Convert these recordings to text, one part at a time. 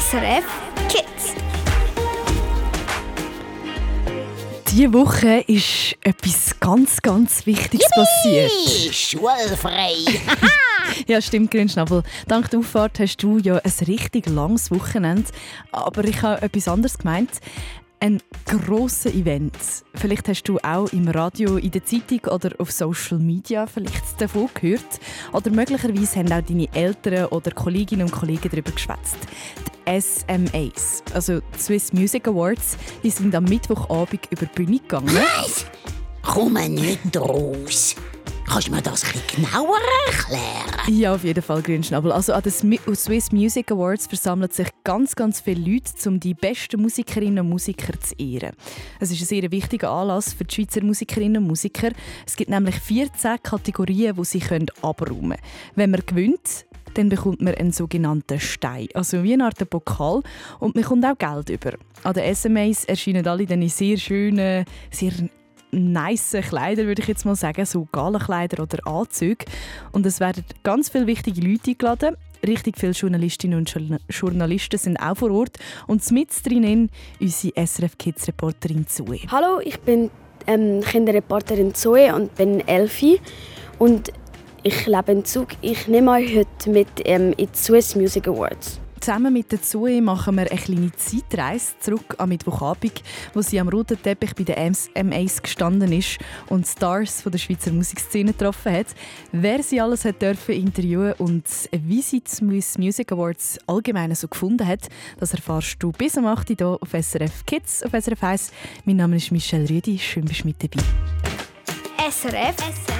SRF Kids. Diese Woche ist etwas ganz, ganz Wichtiges passiert. Schulfrei. Ja, stimmt, Grünschnabel. Dank der Auffahrt hast du ja ein richtig langes Wochenende. Aber ich habe etwas anderes gemeint. Ein grosses Event. Vielleicht hast du auch im Radio, in der Zeitung oder auf Social Media vielleicht davon gehört. Oder möglicherweise haben auch deine Eltern oder Kolleginnen und Kollegen darüber geschwätzt. SMAs, also die Swiss Music Awards, die sind am Mittwochabend über die Bühne gegangen. Was? Komme nicht raus. Kannst du mir das ein bisschen genauer erklären? Ja, auf jeden Fall, Grünschnabel. Also an den Swiss Music Awards versammeln sich ganz, ganz viele Leute, um die besten Musikerinnen und Musiker zu ehren. Es ist ein sehr wichtiger Anlass für die Schweizer Musikerinnen und Musiker. Es gibt nämlich 14 Kategorien, die sie können abräumen können. Wenn man gewinnt, dann bekommt man einen sogenannten Stein, also wie eine Art Pokal und man bekommt auch Geld über. An den SMAs erscheinen alle dann in sehr schönen, sehr nice Kleider, würde ich jetzt mal sagen, so Galenkleider oder Anzüge. Und es werden ganz viele wichtige Leute eingeladen. Richtig viele Journalistinnen und Journa- Journalisten sind auch vor Ort. Und mit drinnen unsere SRF Kids Reporterin Zoe. Hallo, ich bin ähm, Kinderreporterin Zoe und bin Elfi und ich lebe in Zug. Ich nehme euch heute mit ähm, in die Swiss Music Awards. Zusammen mit der Zoe machen wir eine kleine Zeitreise zurück am Mittwochabend, wo sie am roten Teppich bei den MAs gestanden ist und Stars von der Schweizer Musikszene getroffen hat. Wer sie alles hat dürfen interviewen und wie sie die Swiss Music Awards allgemein so gefunden hat, das erfährst du bis am 8. Uhr hier auf SRF Kids auf SRF 1. Mein Name ist Michelle Rüdi, schön bist du mit dabei. SRF SRF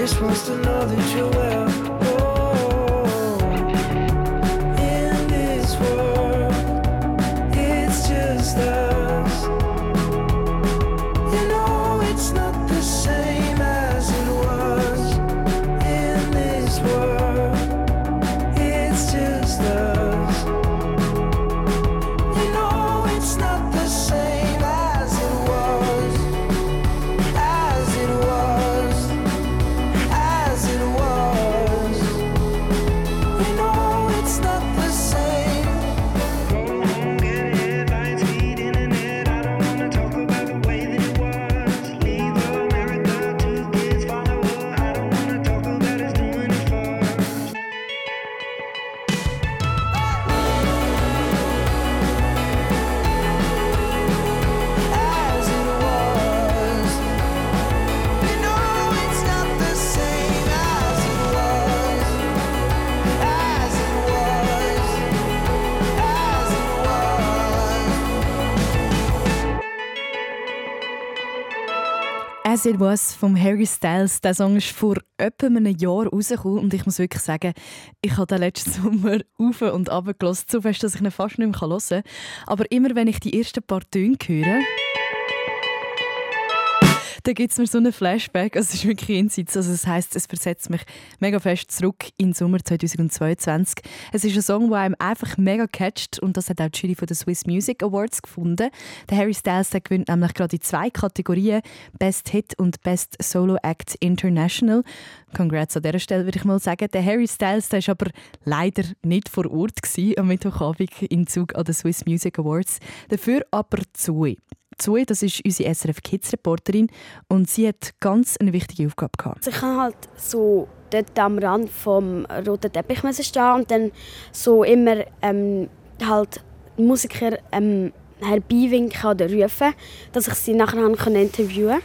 just wants to know that you're well. As It Was von Harry Styles. Der Song ist vor etwa einem Jahr rausgekommen und ich muss wirklich sagen, ich habe den letzten Sommer auf und runter gelassen, so fest, dass ich ihn fast nicht mehr hören kann. Aber immer wenn ich die ersten paar Töne höre, da gibt es mir so einen Flashback. Also, es ist wirklich jenseits. Also, das heisst, es versetzt mich mega fest zurück in den Sommer 2022. Es ist ein Song, der einem einfach mega catcht und das hat auch die Jury von den Swiss Music Awards gefunden. Der Harry Styles der gewinnt nämlich gerade in zwei Kategorien: Best Hit und Best Solo Act International. Congrats an dieser Stelle, würde ich mal sagen. Der Harry Styles der war aber leider nicht vor Ort gewesen, am Mittwochabend im Zug an den Swiss Music Awards. Dafür aber Zoe. Zoe, das ist unsere SRF Kids Reporterin und sie hat ganz eine wichtige Aufgabe gehabt. Also ich kann halt so dort am Rand vom roten Teppich stehen und dann so immer ähm, halt Musiker ähm, herbeiwinken oder rufen, dass ich sie nachher interviewen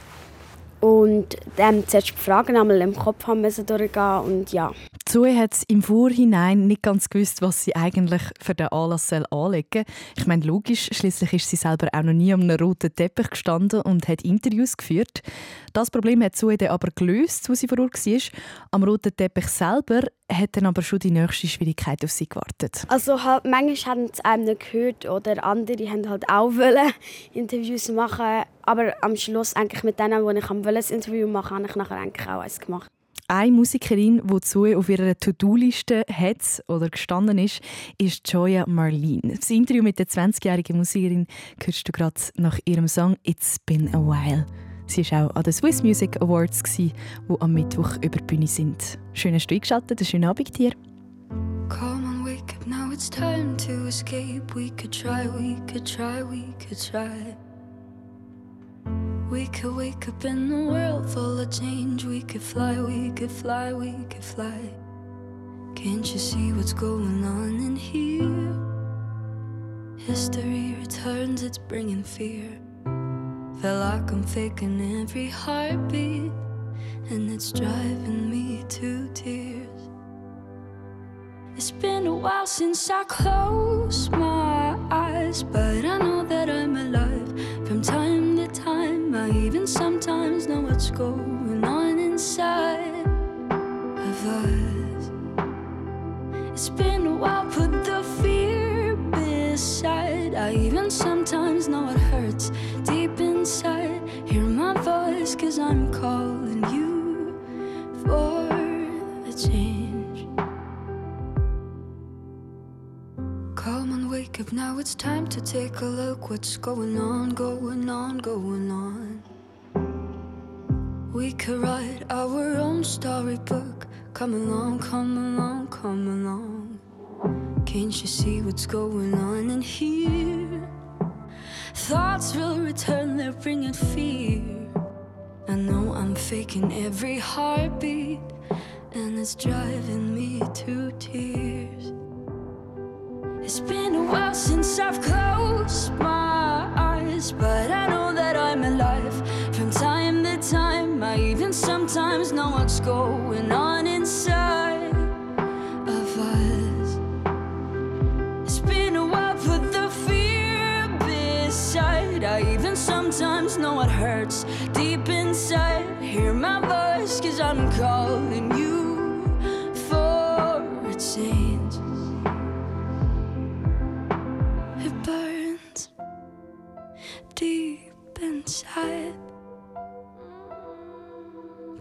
und dann zuerst die Fragen einmal im Kopf haben müssen durchgehen und ja. Zoe hat im Vorhinein nicht ganz gewusst, was sie eigentlich für den Anlass anlegen soll. Ich meine, logisch, schließlich ist sie selber auch noch nie am roten Teppich gestanden und hat Interviews geführt. Das Problem hat Zoe dann aber gelöst, wo sie vor Ort war. Am roten Teppich selber hat dann aber schon die nächste Schwierigkeit auf sie gewartet. Also halt, manchmal haben sie einem nicht gehört oder andere haben halt auch wollen Interviews machen aber am Schluss eigentlich mit denen, wo ich am Interview machen, habe ich nachher eigentlich auch eins gemacht. Eine Musikerin, die Zoe auf ihrer To-Do-Liste hat oder gestanden ist, ist Joya Marlene. Das Interview mit der 20-jährigen Musikerin hörst du gerade nach ihrem Song «It's Been a While». Sie war auch an den Swiss Music Awards, die am Mittwoch über die Bühne sind. Schön hast du eingeschaltet, einen schönen Abend dir. Come on, wake up now, it's time to escape. We could try, we could try, we could try. We could wake up in a world full of change. We could fly, we could fly, we could fly. Can't you see what's going on in here? History returns, it's bringing fear. Feel like I'm faking every heartbeat, and it's driving me to tears. It's been a while since I closed my eyes, but I know that I'm alive time. Sometimes know what's going on inside of us. It's been a while, put the fear beside. I even sometimes know it hurts deep inside. Hear my voice, cause I'm calling you for a change. Come on, wake up now, it's time to take a look. What's going on, going on, going on? We could write our own storybook. Come along, come along, come along. Can't you see what's going on in here? Thoughts will return, they're bringing fear. I know I'm faking every heartbeat, and it's driving me to tears. It's been a while since I've closed my eyes, but I know that I'm alive time. I even sometimes know what's going on inside of us. It's been a while, for the fear beside. I even sometimes know what hurts deep inside. Hear my voice, cause I'm calling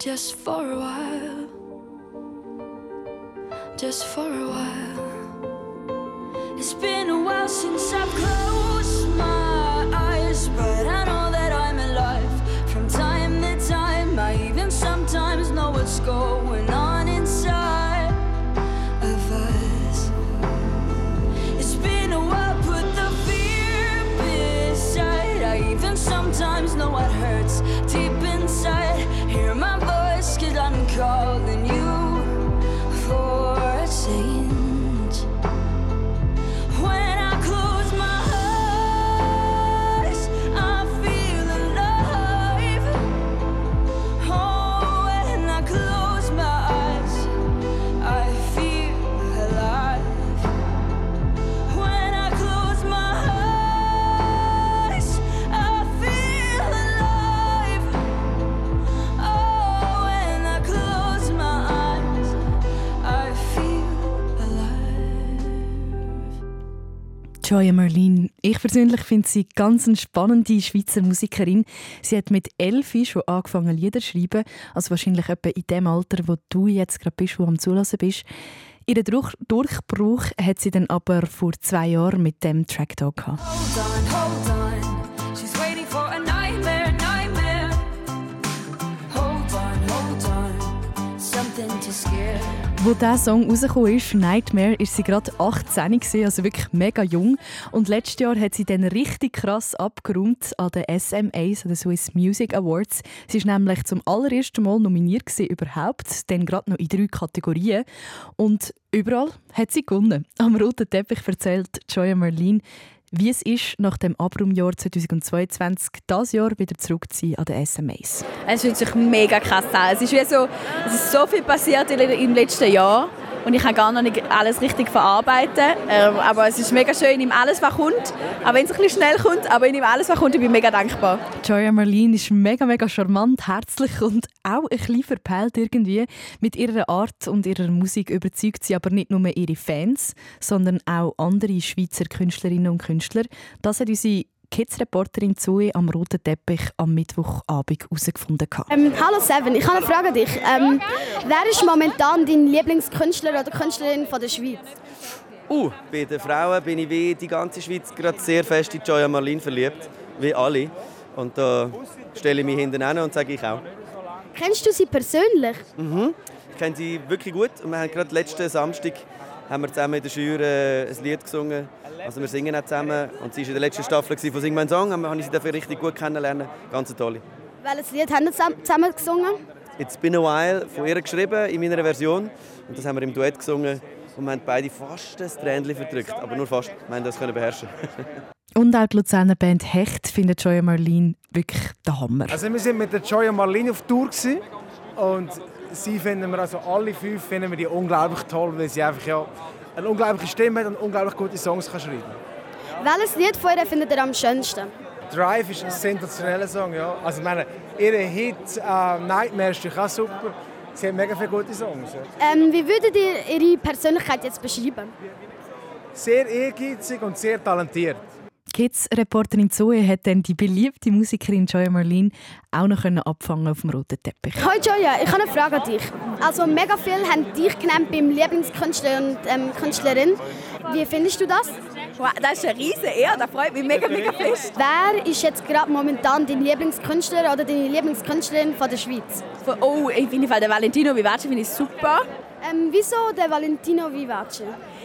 Just for a while. Just for a while. It's been a while since I've closed my eyes, but I know that I'm alive from time to time. I even sometimes know what's going Joya Marlene. Ich persönlich finde sie ganz eine spannende Schweizer Musikerin. Sie hat mit elf schon angefangen Lieder zu schreiben, also wahrscheinlich etwa in dem Alter, wo du jetzt gerade bist, wo am Zulassen bist. Ihren Durch Durchbruch hat sie dann aber vor zwei Jahren mit dem Track Talk gehabt. Hold on, hold Wo dieser Song rausgekommen ist, Nightmare, ist sie gerade 18, gewesen, also wirklich mega jung. Und letztes Jahr hat sie dann richtig krass abgeräumt an den SMAs, an den Swiss Music Awards. Sie ist nämlich zum allerersten Mal nominiert überhaupt, dann gerade noch in drei Kategorien. Und überall hat sie gewonnen. Am roten Teppich erzählt Joya Marlene, wie es ist, nach dem Abrumjahr 2022 das Jahr wieder zurück zu sein an den SMAs. Es fühlt sich mega krass an. Es ist wie so, es ist so viel passiert im letzten Jahr und ich kann gar noch nicht alles richtig verarbeiten. Ähm, aber es ist mega schön, ich nehme alles, was kommt. Auch wenn es ein bisschen schnell kommt, aber ich nehme alles, was kommt. Ich bin mega dankbar. Joya Marlene ist mega, mega charmant, herzlich und auch ein bisschen verpeilt irgendwie. Mit ihrer Art und ihrer Musik überzeugt sie aber nicht nur ihre Fans, sondern auch andere Schweizer Künstlerinnen und Künstler. Das hat unsere Kids-Reporterin Zoe am roten Teppich am Mittwochabend herausgefunden. Ähm, hallo Seven, ich habe eine Frage an dich. Ähm, wer ist momentan dein Lieblingskünstler oder Künstlerin von der Schweiz? Uh, bei den Frauen bin ich wie die ganze Schweiz gerade sehr fest in Joya Marlene verliebt, wie alle. Und da stelle ich mich hinten an und sage ich auch. Kennst du sie persönlich? Ich kenne sie wirklich gut und wir haben gerade letzten Samstag haben wir zusammen in der Jury äh, ein Lied gesungen. Also wir singen auch zusammen und sie war in der letzten Staffel von «Sing mein Song», aber habe ich sie dafür richtig gut kennenlernen. Ganz tolle. Welches Lied haben wir zusammen- zusammen gesungen? «It's been a while» von ihr geschrieben, in meiner Version. Und das haben wir im Duett gesungen und wir haben beide fast ein Tränchen verdrückt, aber nur fast. Wir haben das können beherrschen. Und auch die Luzerner Band Hecht findet Joya Marlene wirklich der Hammer. Also wir sind mit der Joya Marlene auf Tour gewesen. und sie finden wir, also alle fünf finden wir die unglaublich toll, weil sie einfach ja eine unglaubliche Stimme hat und unglaublich gute Songs kann schreiben. Welches Lied von ihr findet ihr am schönsten? Drive ist ein sensationeller Song, ja. Also ich meine, ihre Hit äh, Nightmare ist auch super. Sie hat mega viele gute Songs. Ja. Ähm, wie würdet ihr ihre Persönlichkeit jetzt beschreiben? Sehr ehrgeizig und sehr talentiert. Kids-Reporterin Zoe hat dann die beliebte Musikerin Joya Marlene auch noch können abfangen auf dem roten Teppich. Hoi Joya, ich habe eine Frage an dich. Also mega viele haben dich genannt beim Lieblingskünstler und ähm, Künstlerin. Wie findest du das? Wow, das ist eine riesen Ehre, das freut mich mega, mega fest. Wer ist jetzt gerade momentan dein Lieblingskünstler oder deine Lieblingskünstlerin von der Schweiz? Oh, ich finde den Valentino Vivace finde ich super. Ähm, wieso der Valentino Vivace?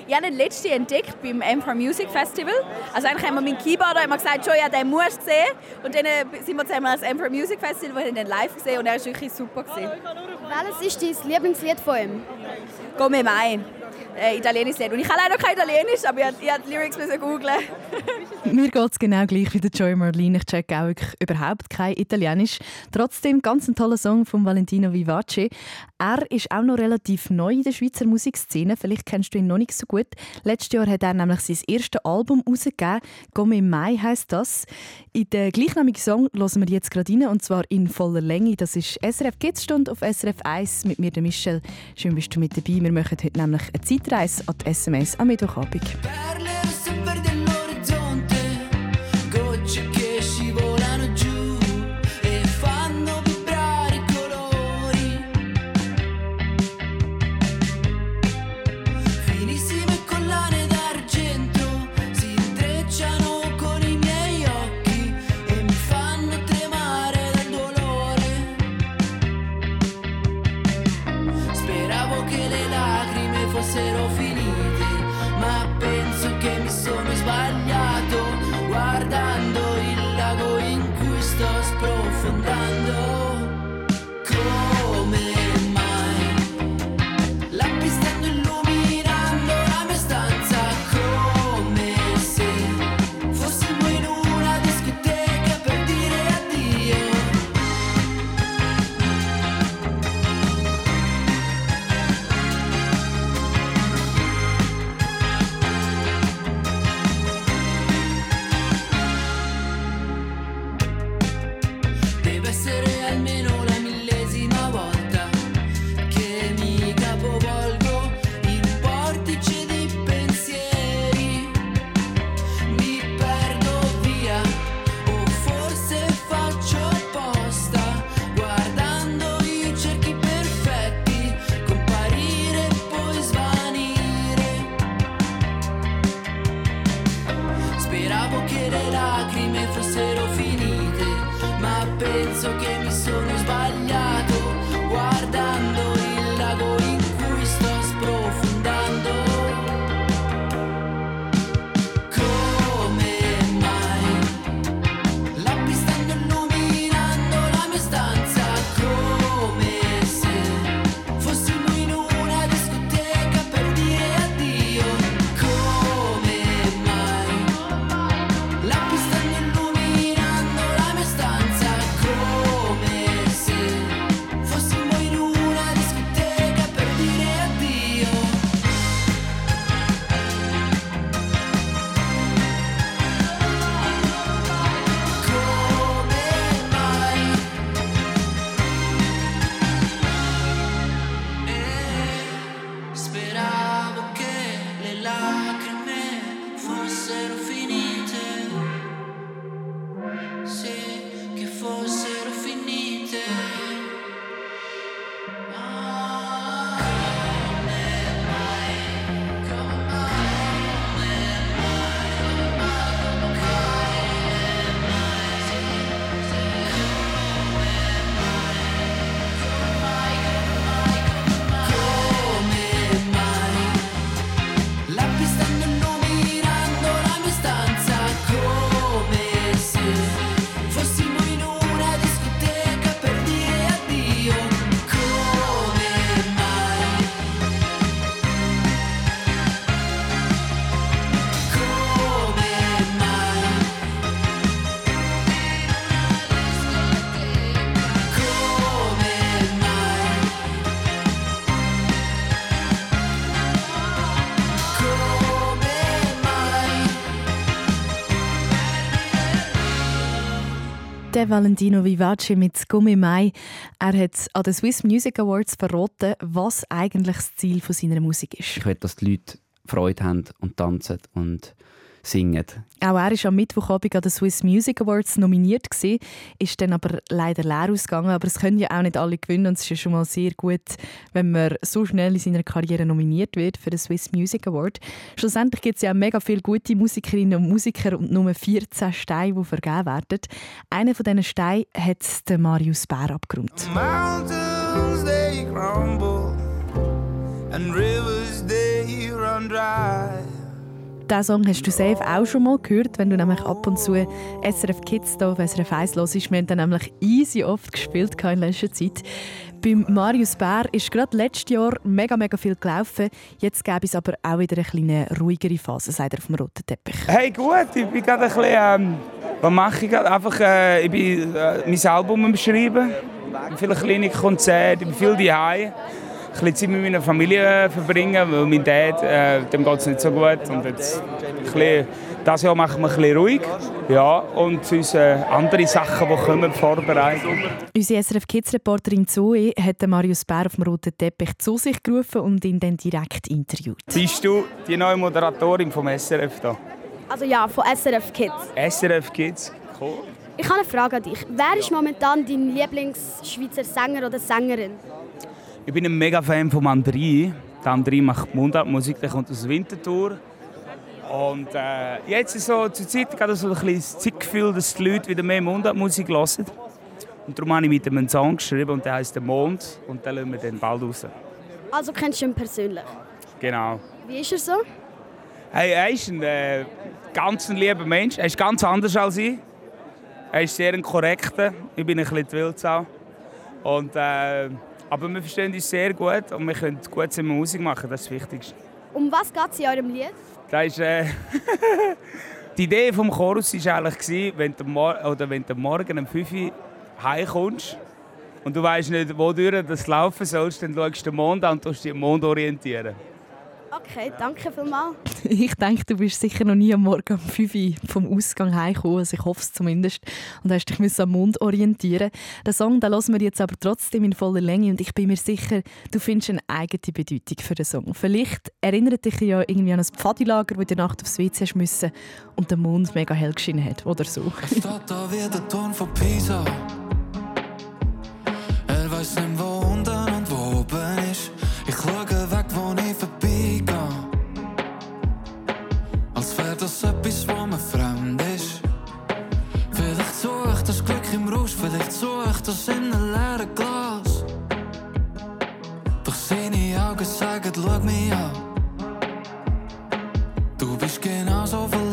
Ich habe den letzten entdeckt beim M4 Music Festival. Also eigentlich haben wir meinen Keyboarder immer gesagt, schon, ja, den musst du sehen. Und dann äh, sind wir zusammen ans M4 Music Festival, wo ich ihn dann live gesehen und er war wirklich super. Gewesen. Welches ist dein Lieblingslied von ihm? Come mai. Äh, italienisches Lied. Und ich kann leider kein Italienisch, aber ich musste die Lyrics googlen. Mir geht es genau gleich wie der Joy Marlene. Ich checke auch überhaupt kein Italienisch. Trotzdem ganz ein toller Song von Valentino Vivace. Er ist auch noch relativ neu in der Schweizer Musikszene. Vielleicht kennst du ihn noch nicht so gut. Letztes Jahr hat er nämlich sein erstes Album herausgegeben. «Come im Mai» heisst das. In den gleichnamigen Song hören wir jetzt gerade rein, und zwar in voller Länge. Das ist SRF Kids-Stunde auf SRF 1 mit mir, der Michelle. Schön bist du mit dabei. Wir machen heute nämlich eine Zeitreise an die SMS am Mittwochabend. Der Valentino Vivace mit Come Mai. Er hat an den Swiss Music Awards verraten, was eigentlich das Ziel von seiner Musik ist. Ich will, dass die Leute Freude haben und tanzen und singen. Auch er war am Mittwochabend an den Swiss Music Awards nominiert, gewesen, ist dann aber leider leer ausgegangen. Aber es können ja auch nicht alle gewinnen und es ist ja schon mal sehr gut, wenn man so schnell in seiner Karriere nominiert wird für den Swiss Music Award. Schlussendlich gibt es ja auch mega viele gute Musikerinnen und Musiker und nur 14 Steine, die vergeben werden. Einer von diesen Steinen hat der Marius Bär abgerundet. Mountains they crumble and rivers they run dry. Diesen Song hast du safe auch schon mal gehört, wenn du nämlich ab und zu SRF Kids hier auf SRF 1 hörst. Wir haben den nämlich easy oft gespielt in letzter Zeit. Beim Marius Bär ist gerade letztes Jahr mega, mega viel gelaufen. Jetzt gäbe es aber auch wieder eine kleine ruhigere Phase, sagt er auf dem roten Teppich. Hey, gut, ich bin gerade ein bisschen. Ähm, was mache ich gerade? Einfach, äh, ich bin äh, mein Album am Schreiben. Viele kleine Konzerte, ich bin viel daheim. Ein bisschen Zeit mit meiner Familie verbringen, weil mein Dad, äh, dem geht es nicht so gut. Und jetzt bisschen, das Jahr machen wir ein bisschen ruhig. Ja, und sonst äh, andere Sachen, die kommen, vorbereiten. Unsere SRF Kids-Reporterin Zoe hat den Marius Bär auf dem roten Teppich zu sich gerufen und ihn dann direkt interviewt. Bist du die neue Moderatorin vom SRF da? Also ja, von SRF Kids. SRF Kids? Cool. Ich habe eine Frage an dich. Wer ist momentan dein Lieblings-Schweizer Sänger oder Sängerin? Ich bin ein mega Fan von André. Der André macht Mundartmusik, der kommt aus Winterthur. Und äh, jetzt ist so zur Zeit gerade so ein bisschen das Zeitgefühl, dass die Leute wieder mehr Mundartmusik hören. Und darum habe ich mit ihm einen Song geschrieben und der heißt «Der Mond» und den lassen wir dann bald raus. Also kennst du ihn persönlich. Genau. Wie ist er so? Hey, er ist ein äh, ganz ein lieber Mensch. Er ist ganz anders als ich. Er ist sehr ein korrekter. Ich bin ein bisschen die Wildsau. Und, äh, aber wir verstehen uns sehr gut und wir können gut zusammen Musik machen. Das ist das Wichtigste. Um was geht es in eurem Lied? Das ist, äh, die Idee des Chorus war eigentlich, wenn du, oder wenn du morgen um 5 Uhr heimkommst und du weißt nicht, wo du das laufen sollst, dann schaust du den Mond an und tust dich am Mond orientieren. Okay, danke vielmals. Ich denke, du bist sicher noch nie am Morgen um 5 Uhr vom Ausgang heimgekommen. Also ich hoffe es zumindest. Und hast dich am Mond orientieren. Den Song den hören wir jetzt aber trotzdem in voller Länge. Und ich bin mir sicher, du findest eine eigene Bedeutung für den Song. Vielleicht erinnert dich ja irgendwie an ein Pfadilager, wo du in der Nacht aufs WC hast müssen und der Mond mega hell geschienen hat. Oder so. Steht da wie der Turm von Pisa. Er weiß nicht, wo zo echt als in de leere klas. Doch seh ich Augen sagen, schau mich an. Du bist genauso verloren.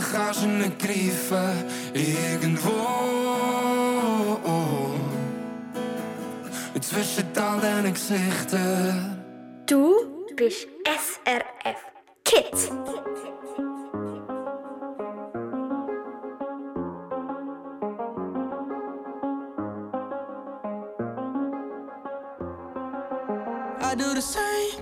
orangene Griefe irgendwo zwischen all diesen Gesichtern. Du bist SRF Kids. I do the same.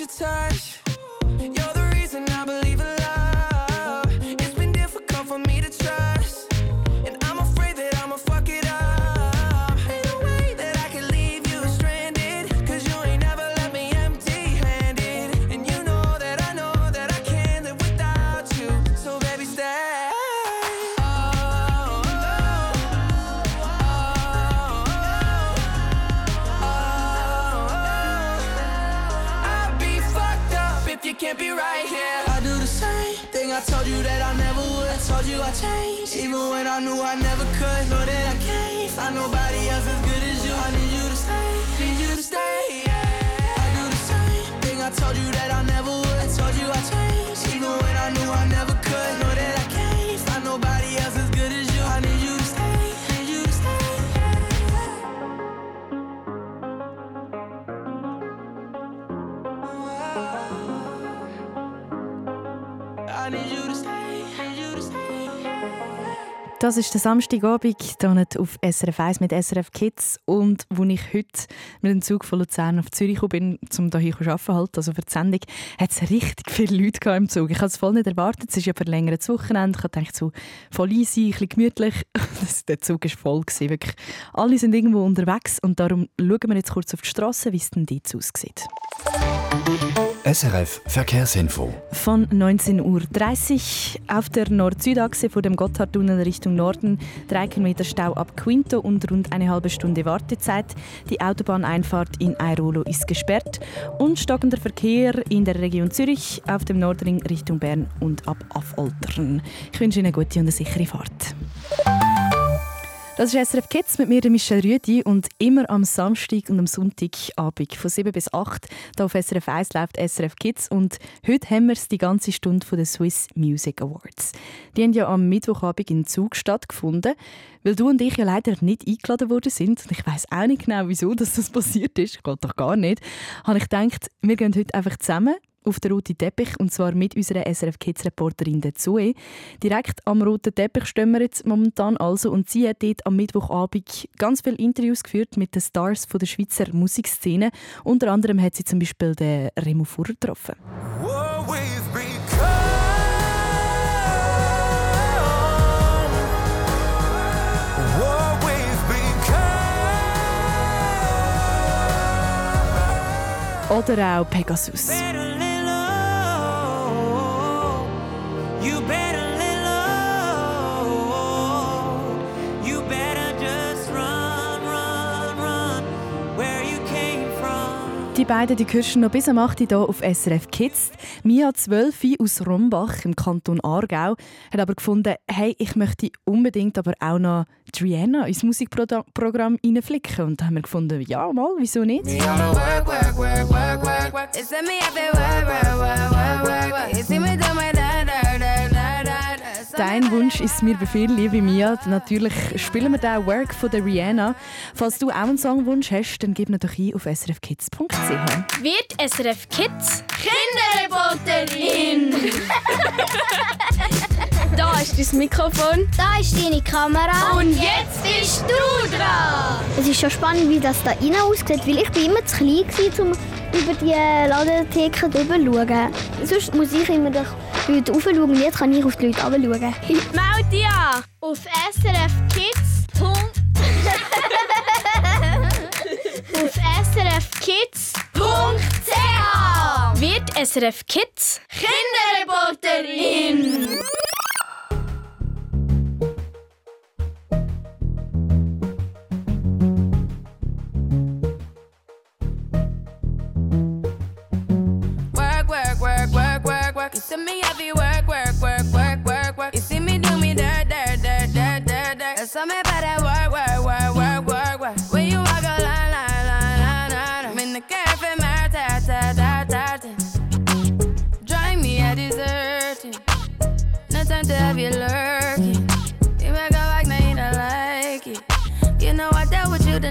your touch. nobody else's Das ist der Samstagabend hier auf SRF 1 mit SRF Kids und wo ich heute mit dem Zug von Luzern auf Zürich bin, um hier zu arbeiten, halt, also für die Sendung, hat es richtig viele Leute im Zug. Ich habe es voll nicht erwartet, es ist ja verlängertes Wochenende, ich dachte so, voll easy, ein bisschen gemütlich. der Zug war voll, gewesen, wirklich. Alle sind irgendwo unterwegs und darum schauen wir jetzt kurz auf die Straße, wie es denn dort aussieht. SRF Verkehrsinfo. Von 19.30 Uhr auf der Nord-Süd-Achse vor dem Gotthardtunnel Richtung Norden 3 km Stau ab Quinto und rund eine halbe Stunde Wartezeit. Die Autobahneinfahrt in Airolo ist gesperrt und stockender Verkehr in der Region Zürich auf dem Nordring Richtung Bern und ab Affoltern. Ich wünsche Ihnen eine gute und eine sichere Fahrt. Das ist SRF Kids mit mir, Michelle Rüdi. Und immer am Samstag und am Sonntagabend von 7 bis 8 hier auf SRF 1 läuft SRF Kids. Und heute haben wir die ganze Stunde von den Swiss Music Awards. Die haben ja am Mittwochabend in Zug stattgefunden. Weil du und ich ja leider nicht eingeladen worden sind, und ich weiß auch nicht genau, wieso dass das passiert ist, geht doch gar nicht, habe ich gedacht, wir gehen heute einfach zusammen auf den roten Teppich und zwar mit unserer SRF Kids Reporterin der Zoe. Direkt am roten Teppich stehen wir jetzt momentan also und sie hat dort am Mittwochabend ganz viele Interviews geführt mit den Stars von der Schweizer Musikszene. Unter anderem hat sie zum Beispiel den Remo Furrer getroffen. Oder auch Pegasus. Die beiden die du noch bis am 8. Uhr hier auf SRF Kids. Mia 12 aus Rombach im Kanton Aargau hat aber gefunden, hey, ich möchte unbedingt aber auch noch Triana ins Musikprogramm reinflicken. Und da haben wir gefunden, ja, mal, wieso nicht? Dein Wunsch ist mir Befehl, liebe Mia. Natürlich spielen wir den Work von der Rihanna. Falls du auch einen Songwunsch hast, dann gib ihn doch ein auf srfkids.ch. Wird SRF Kids Kinderreporterin? Da ist dein Mikrofon. Da ist deine Kamera. Und jetzt bist du dran. Es ist schon spannend, wie das da rein aussieht, weil ich bin immer zu klein war, um über die Ladentheke drüber zu schauen. Sonst muss ich immer die Leute raufschauen kann ich auf die Leute runterschauen. Meld dich an auf srfkids. auf srfkids.ch wird SRF Kids Kinderreporterin. You see me heavy work, work, work, work, work, work. You see me do me dirt, dirt, dirt, dirt, dirt, dirt. There's something about that work, work, work, work, work, work. When you walk a line, line, line, line, line. I'm in the cafe, my ta, ta, ta, ta, ta. Drive me a deserting. No time to have you lurking. You make a like, now you don't like it. You know I dealt with you the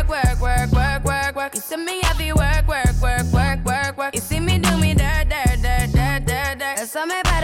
see me heavy work, work, work, work, work, work. You see me do me dirt, dirt, dirt, dirt, dirt, dirt. There's something about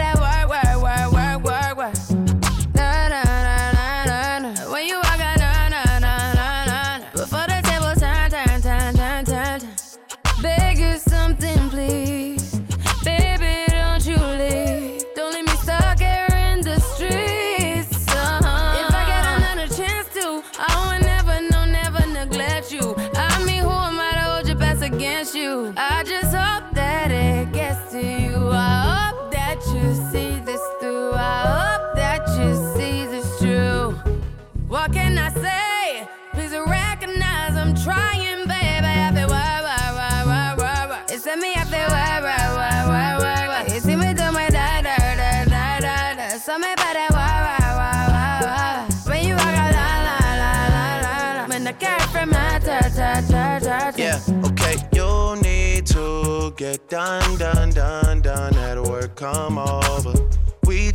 What can I say? Please recognize I'm trying, baby. I feel. It's me, I me do my da, da, da, da, da, why. When you walk out, la, la, la, la, la. When the cat from my ta. Yeah, okay, you need to get done, done, done, done. At work, come over.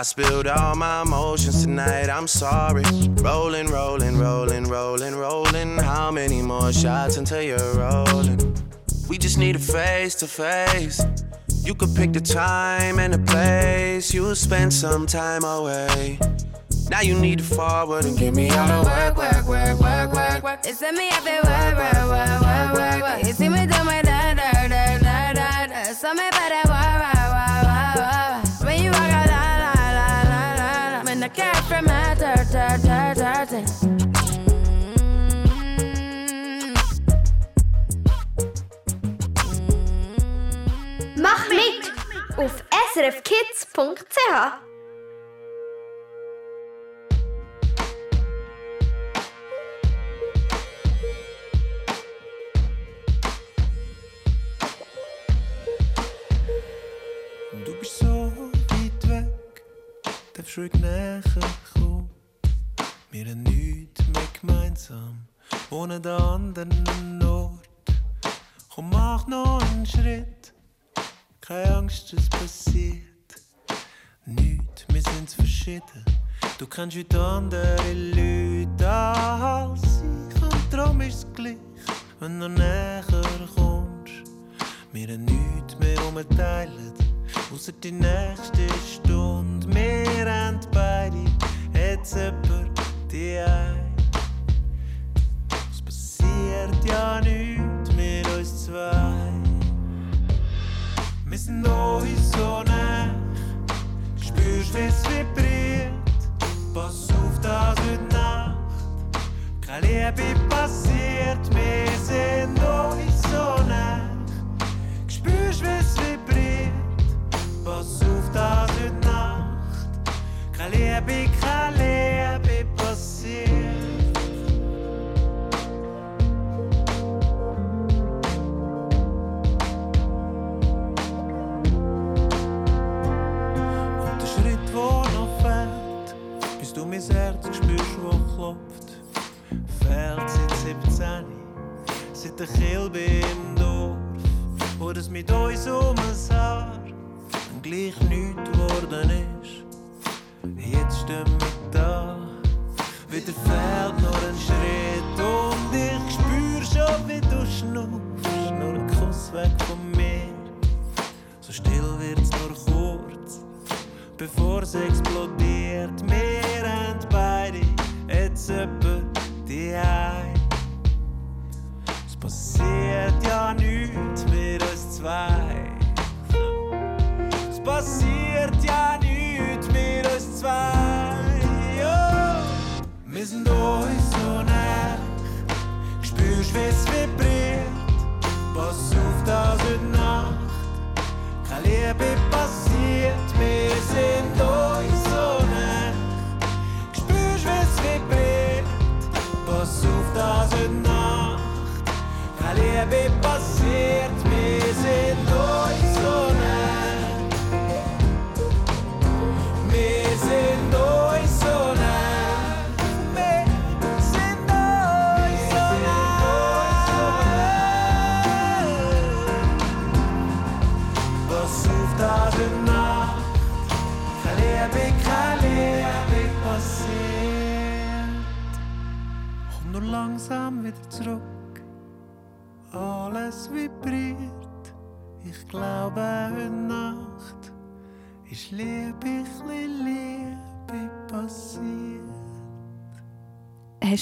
I spilled all my emotions tonight, I'm sorry. Rolling, rolling, rolling, rolling, rolling. How many more shots until you're rolling? We just need a face to face. You could pick the time and the place. You'll spend some time away. Now you need to forward and give me all the work, work, work, work, work, work. Send me up there, work, work, work, work, work, work. You see me do my da da From my dirt, dirt, dirt, dirt. Mach mit auf srfkids.ch. Du bist so weit weg, darfst ruhig näher. Wir haben nichts mehr gemeinsam, ohne den anderen Ort. Komm, mach noch einen Schritt, keine Angst, es passiert. Nichts, wir sind verschieden. Du kennst heute andere Leute als ich und darum ist gleich, wenn du näher kommst. Wir haben nichts mehr umteilen, außer die nächste Stunde. Wir haben beide jetzt jemand die ein. Es passiert ja nichts mit uns zwei. Wir sind uns so nah, spürst, es vibriert. Pass auf, das heute Nacht keine Liebe passiert. Wir sind uns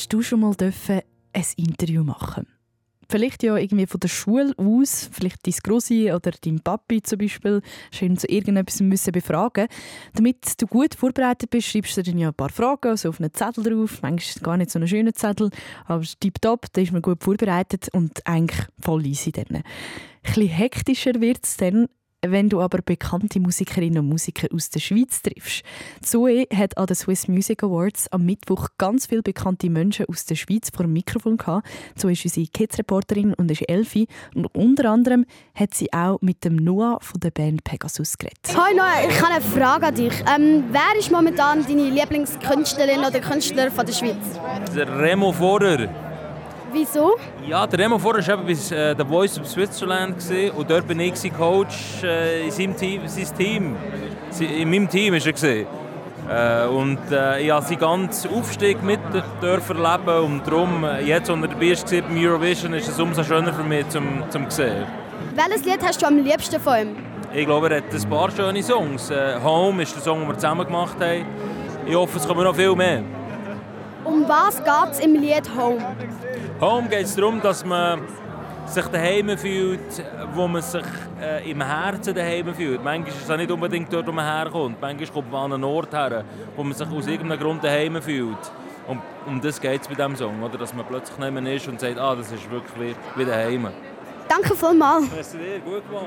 Hast du schon mal dürfen ein Interview machen? Vielleicht ja irgendwie von der Schule aus, vielleicht dein Grossi oder dein Papi zum Beispiel, schön zu irgendetwas müssen befragen. Damit du gut vorbereitet bist, schreibst du dann ja ein paar Fragen also auf einen Zettel drauf. Manchmal gar nicht so einen schönen Zettel, aber tipptopp, da ist man gut vorbereitet und eigentlich voll easy dann. Ein bisschen hektischer wird es dann, wenn du aber bekannte Musikerinnen und Musiker aus der Schweiz triffst. Zoe hat an den Swiss Music Awards am Mittwoch ganz viele bekannte Menschen aus der Schweiz vor dem Mikrofon gehabt. Zoe ist unsere Kids-Reporterin und ist Elfi. Und unter anderem hat sie auch mit dem Noah von der Band Pegasus geredet. Hi Noah, ich habe eine Frage an dich. Ähm, wer ist momentan deine Lieblingskünstlerin oder Künstler von der Schweiz? Der Remo Vorer. Wieso? Ja, der Remo Vorer war bei äh, The Voice of Switzerland und dort bin ich Coach äh, in seinem Team, sein Team. In meinem Team war er. Äh, und äh, ich habe seinen ganzen Aufstieg mit dürfen erleben und darum, jetzt, als er dabei war beim Eurovision, ist es umso schöner für mich zum, zum sehen. Welches Lied hast du am liebsten von ihm? Ich glaube, er hat ein paar schöne Songs. Home ist der Song, den wir zusammen gemacht haben. Ich hoffe, es kommen noch viel mehr. Um was geht es im Lied Home? Home geht es darum, dass man sich daheim fühlt, wo man sich äh, im Herzen daheim fühlt. Manchmal ist es auch nicht unbedingt dort, wo man herkommt. Manchmal kommt man an einen Ort her, wo man sich aus irgendeinem Grund daheim fühlt. Und um das geht es bei diesem Song, oder? dass man plötzlich mehr ist und sagt, ah, das ist wirklich wie daheim. Danke vielmals. Merci dir, gut gemacht.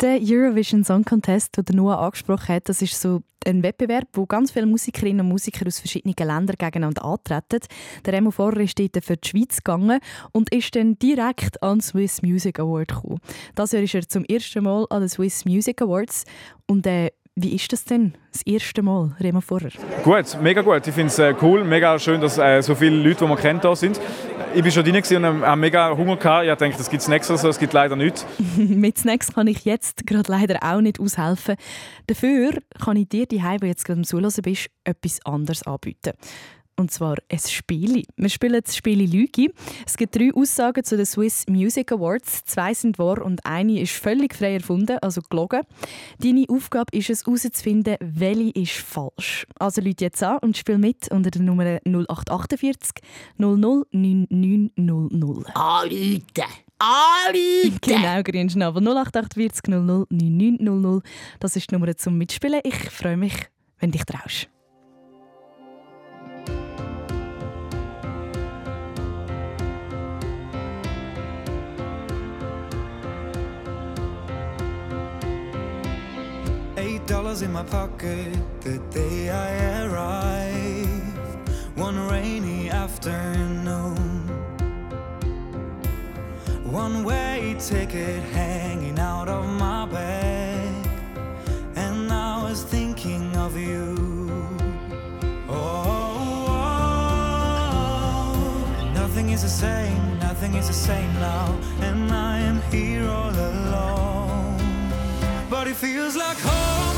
Der Eurovision Song Contest, den der Noah angesprochen hat, das ist so ein Wettbewerb, wo ganz viele Musikerinnen und Musiker aus verschiedenen Ländern gegeneinander antreten. Der Remo Vorer ist dort für die Schweiz gegangen und ist dann direkt an den Swiss Music Award gekommen. Das Jahr ist er zum ersten Mal an den Swiss Music Awards. Und äh, wie ist das denn, das erste Mal, Remo Vorer? Gut, mega gut. Ich finde es äh, cool, mega schön, dass äh, so viele Leute, die man kennt, da sind. Ich bin schon drin und habe mega Hunger gehabt. Ich dachte, das gibt es nächstes so, es gibt leider nichts. Mit Snacks kann ich jetzt gerade leider auch nicht aushelfen. Dafür kann ich dir, die wo jetzt gerade am Zuhören bist, etwas anderes anbieten. Und zwar ein Spiel. Wir spielen das Spiel Lüge. Es gibt drei Aussagen zu den Swiss Music Awards. Zwei sind wahr und eine ist völlig frei erfunden, also gelogen. Deine Aufgabe ist es, herauszufinden, welche ist falsch. Also Leute jetzt an und spiel mit unter der Nummer 0848 00 9900. Anrufen! Anrufen! Genau, Grünschnabel 0848 00 9900. Das ist die Nummer zum Mitspielen. Ich freue mich, wenn dich traust. Dollars in my pocket the day I arrived. One rainy afternoon. One way ticket hanging out of my bag. And I was thinking of you. Oh, nothing is the same, nothing is the same now. And I am here all alone. But it feels like home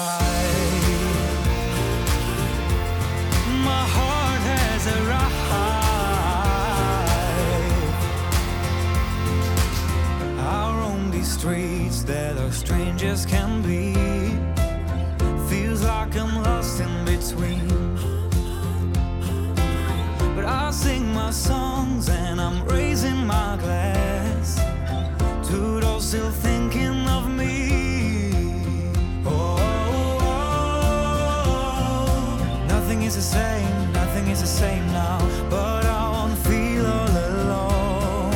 in. But I sing my songs and I'm raising my glass to those still thinking of me. Oh, nothing is the same, nothing is the same now. But I won't feel all alone.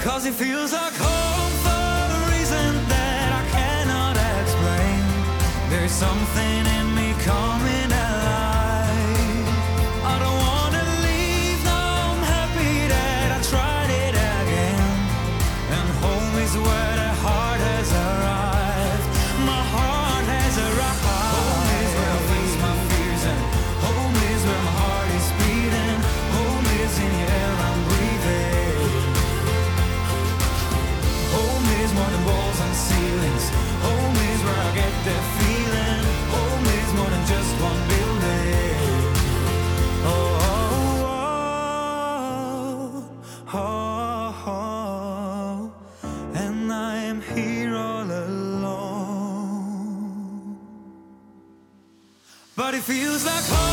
Cause it feels like home for a reason that I cannot explain. There's something feels like home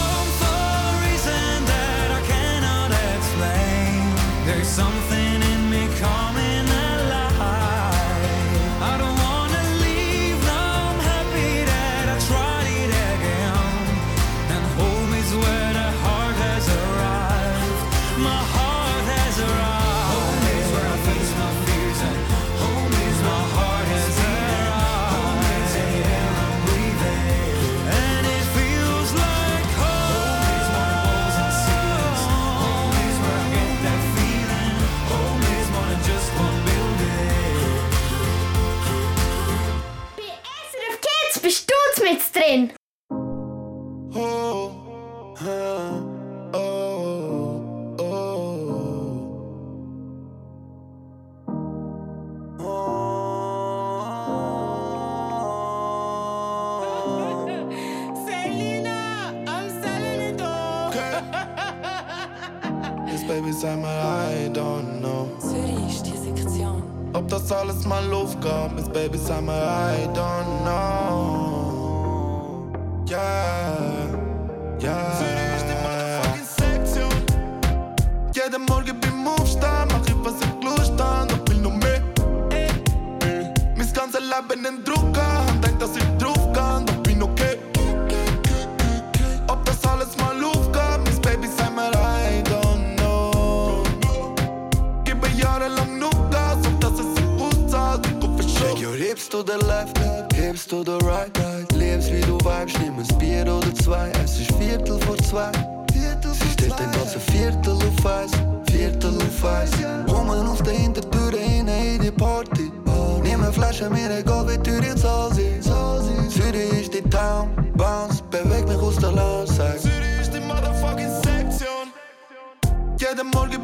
Yes, baby, sag mal, I don't know. Zürich ist die Sektion. Ob das alles mal aufgab, ist Baby, sag mal, I don't know. Yeah, yeah. Zürich ist die motherfucking Sektion. Jeden Morgen beim Aufstehen mach ich, was ich Lust habe, doch will noch mehr. Eh, eh. Mein ganzes Leben in Druck denk, dass ich drauf kann, Your hips to the left, hips to the right. Lebst wie du vibes, nimm ein Bier oder zwei. Es ist Viertel vor zwei. Sie stellt ein ganzes Viertel auf Eis, Viertel auf Eis. Kommen auf der Hintertür rein in die Party. Nimm eine Flasche, mir egal wie teuer jetzt all sie. Zürich ist die Town, bounce, beweg mich aus der Lounge, sag. Zürich ist die motherfucking Sektion. Jeden Morgen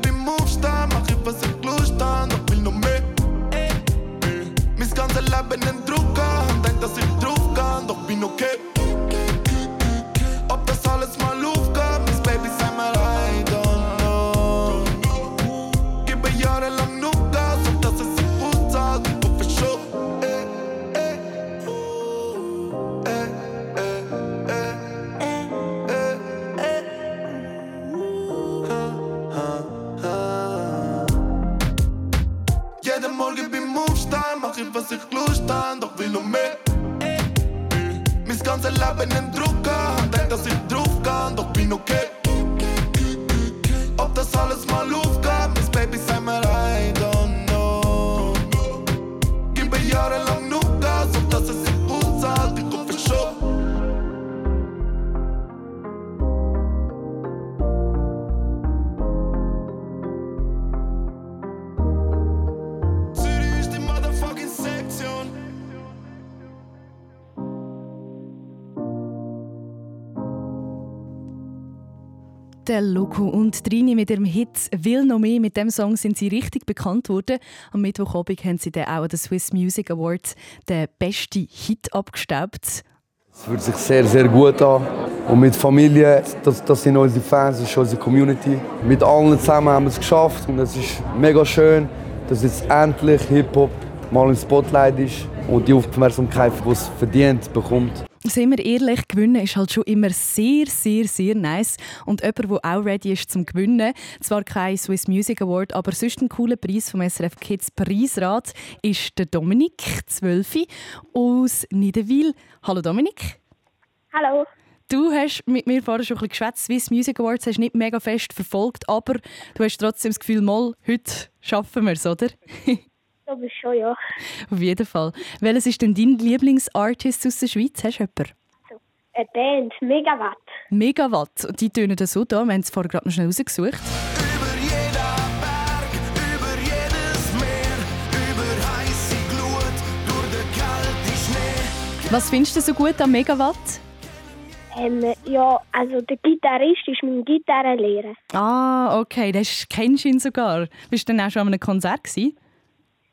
Mein ganzes Leben in Druck haben, denk, dass ich drauf kann, was ich Lust habe, doch will noch mehr. Eh, eh. Mein ganzes Leben in Druck haben, denk, dass ich drauf kann, doch bin okay. Ob das alles Der Loco und Trini mit ihrem Hit «Will noch mehr». Mit dem Song sind sie richtig bekannt worden. Am Mittwochabend haben sie dann auch an den Swiss Music Awards den besten Hit abgestaubt. Es fühlt sich sehr, sehr gut an. Und mit Familie, das, das sind unsere Fans, das ist unsere Community. Mit allen zusammen haben wir es geschafft und es ist mega schön, dass jetzt endlich Hip-Hop mal im Spotlight ist und die Aufmerksamkeit, die es verdient, bekommt. Sind wir ehrlich, gewinnen ist halt schon immer sehr, sehr, sehr nice. Und jemand, der auch ready ist zum Gewinnen, zwar kein Swiss Music Award, aber sonst ein cooler Preis vom SRF Kids Preisrat, ist der Dominik, 12 aus Niederwil. Hallo Dominik. Hallo. Du hast mit mir vorher schon ein bisschen geschwätzt. Swiss Music Awards hast du nicht mega fest verfolgt, aber du hast trotzdem das Gefühl, mal, heute schaffen wir es, oder? Das ist schon, ja. Auf jeden Fall. Welches ist denn dein Lieblingsartist aus der Schweiz? Hast du jemanden? Eine Band, Megawatt. Megawatt. Und die tönen so da. Wir haben es vorher gerade noch schnell rausgesucht. Was findest du so gut an Megawatt? Ähm, ja, also der Gitarrist ist mein Gitarrenlehrer. Ah, okay. Das kennst du ihn sogar. Bist du dann auch schon an einem Konzert gewesen?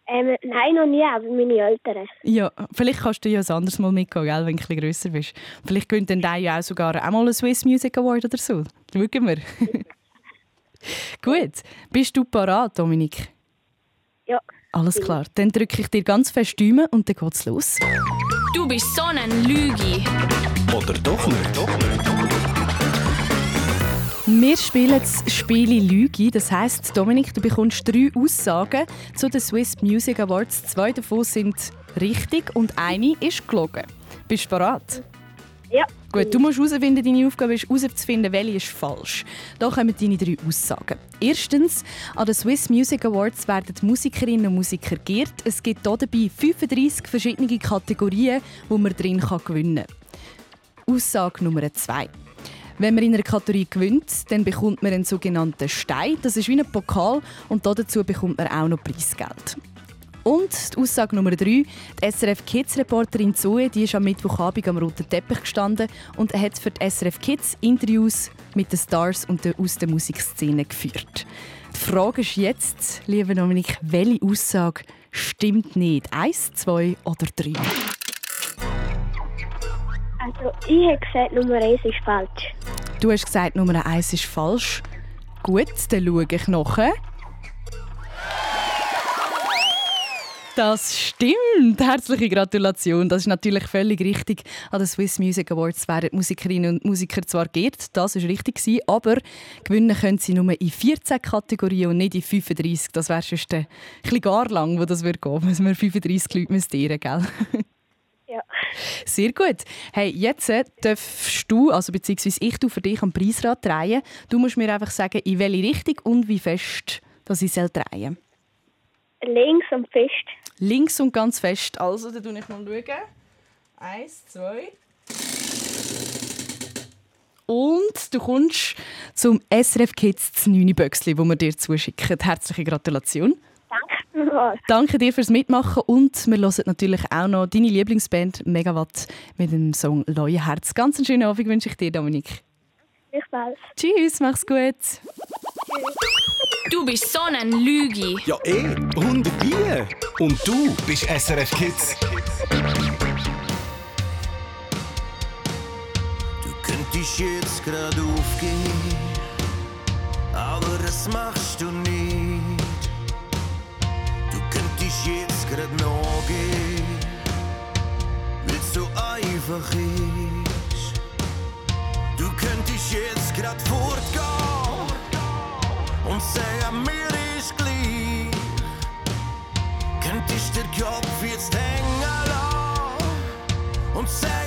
Ähm, nein, noch nie, aber meine Eltern. Ja, vielleicht kannst du ja ein anderes Mal mitgehen, gell, wenn du ein bisschen grösser bist. Vielleicht gewinnt dann der ja auch sogar auch mal einen Swiss Music Award oder so. Schauen wir. Gut. Bist du parat, Dominik? Ja. Alles klar. Dann drücke ich dir ganz fest die und dann geht's los. Du bist so ein Lügi. Oder doch nicht? Wir spielen das Spiel Lüge. Das heisst, Dominik, du bekommst drei Aussagen zu den Swiss Music Awards. Zwei davon sind richtig und eine ist gelogen. Bist du bereit? Ja. Gut, du musst herausfinden, deine Aufgabe ist herauszufinden, welche ist falsch. Da kommen deine drei Aussagen. Erstens, an den Swiss Music Awards werden die Musikerinnen und Musiker geehrt. Es gibt hier dabei 35 verschiedene Kategorien, wo man drin gewinnen kann. Aussage Nummer zwei. Wenn man in einer Kategorie gewinnt, dann bekommt man einen sogenannten Stein. Das ist wie ein Pokal und dazu bekommt man auch noch Preisgeld. Und die Aussage Nummer drei: Die SRF Kids-Reporterin Zoe die ist am Mittwochabend am roten Teppich gestanden und hat für die SRF Kids Interviews mit den Stars und der- aus der Musikszene geführt. Die Frage ist jetzt, liebe Dominik, welche Aussage stimmt nicht? Eins, zwei oder drei? Also, ich habe gesagt, Nummer 1 ist falsch. Du hast gesagt, Nummer eins ist falsch. Gut, dann schaue ich nachher. Das stimmt! Herzliche Gratulation. Das ist natürlich völlig richtig. An den Swiss Music Awards werden Musikerinnen und Musiker zwar geehrt, das ist richtig aber gewinnen können sie nur in 14 Kategorien und nicht in 35. Das wäre sonst ein bisschen gar lang, wo das würde gehen, müssen wir 35 Leute müssen, gell? Ja. Sehr gut. Hey, jetzt äh, darfst du, also beziehungsweise ich, du für dich am Preisrad drehen. Du musst mir einfach sagen, in welche Richtung und wie fest dass ich soll drehen Links und fest. Links und ganz fest. Also, dann schaue ich mal. Schauen. Eins, zwei. Und du kommst zum SRF Kids das 9 Böckchen, das wir dir zuschicken. Herzliche Gratulation. Danke. Danke dir fürs Mitmachen und wir hören natürlich auch noch deine Lieblingsband Megawatt mit dem Song «Leue Herz». Ganz einen schönen Abend wünsche ich dir, Dominik. Bis bald. Tschüss, mach's gut. Du bist so ein Lügi. Ja, eh. Und wie? Und du bist SRF Kids. könntest jetzt grad aufgehen, aber das machst du nicht. Jetzt grad nachgehen, weil's so einfach ist. Du könntest jetzt grad fortgehen und sagen, mir ist gleich. Könntest den Kopf jetzt hängen lassen und sagen,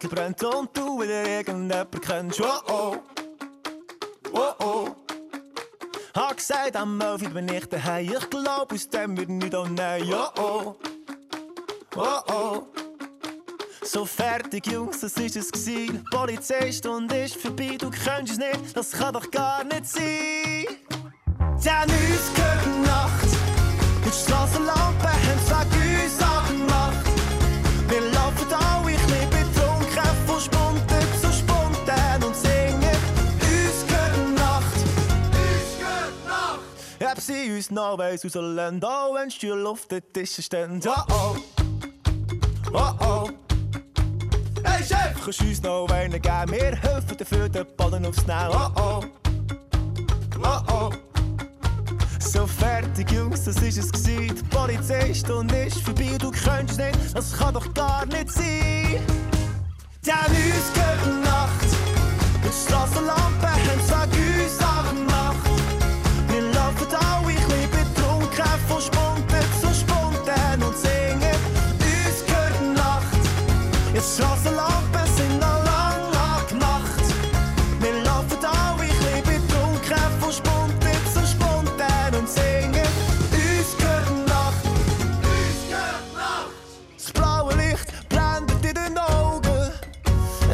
irgendwo ein Licht brennt und du wieder irgendjemand kennst, oh oh, oh oh. Hab gesagt, am Melvin bin ich daheim, ich glaub, aus dem wird nicht auch nein, oh oh, oh oh. So fertig, Jungs, das ist es gsi. Polizeistunde ist vorbei, du kennst es nicht, das kann doch gar nicht sein. Denn uns gehört Nacht, die Strassenlampen sie uns noch weiss rauslassen, auch wenn Stühle auf den Tischen stehen. Oh oh, oh oh. Hey Chef, kannst du uns noch einen geben? Wir helfen dafür, den Ballen aufs Nau. Oh oh, oh oh. So fertig, Jungs, das ist es gsi. Die Polizeistunde ist vorbei, du könntest nicht, das kann doch gar nicht sein. Denn uns gehört die Nacht, und die Strassenlampen haben jetzt Strassenlampen sind noch lang angemacht. Wir laufen alle ein bisschen betrunken, von zu Spontan und singen. Uns gehört Nacht, uns gehört Nacht. Das blaue Licht blendet in den Augen.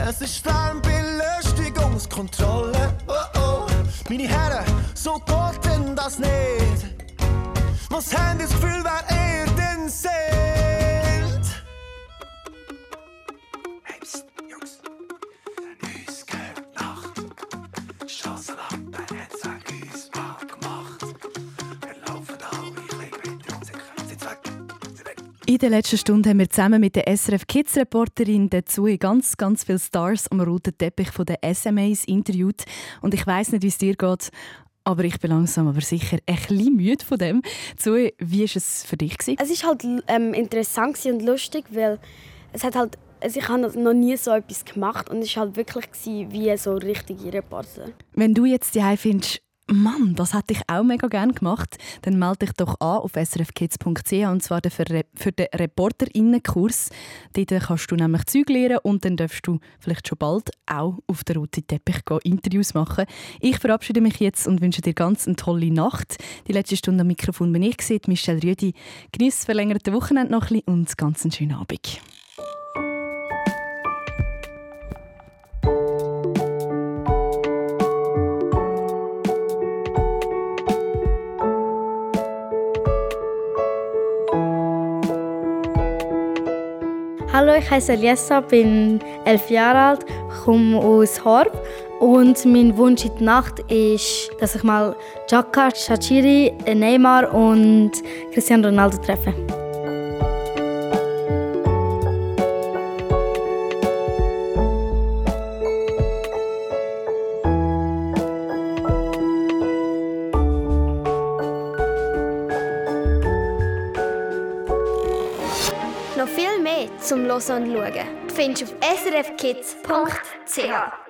Es ist Lärmbelästigungskontrolle. Oh oh, meine Herren, so geht denn das nicht. Was haben das Gefühl, wer ihr denn seht? In der letzten Stunde haben wir zusammen mit der SRF Kids Reporterin dazu ganz, ganz viele Stars am roten Teppich von den SMAs interviewt. Und ich weiß nicht, wie es dir geht, aber ich bin langsam aber sicher ein bisschen müde von dem. Zoe, wie war es für dich? Gewesen? Es war halt ähm, interessant und lustig, weil es hat halt, also ich habe noch nie so etwas gemacht und es war halt wirklich wie so richtig Reporter. Wenn du jetzt die findest, Mann, das hätte ich auch mega gerne gemacht, dann melde dich doch an auf srfkids.ch und zwar für, den Reporterinnenkurs. Dort kannst du nämlich Zeug lernen und dann darfst du vielleicht schon bald auch auf der roten Teppich gehen, Interviews machen. Ich verabschiede mich jetzt und wünsche dir ganz eine tolle Nacht. Die letzte Stunde am Mikrofon bin ich, Michelle Rüdi. Genieß verlängerte Wochenende noch ein bisschen und ganz einen schönen Abend. Hallo, ich heiße Eliessa, bin elf Jahre alt, komme aus Horb und mein Wunsch in der Nacht ist, dass ich mal Jaka, Shachiri, Neymar und Cristiano Ronaldo treffe. Hören und Schauen findest du auf srfkids.ch.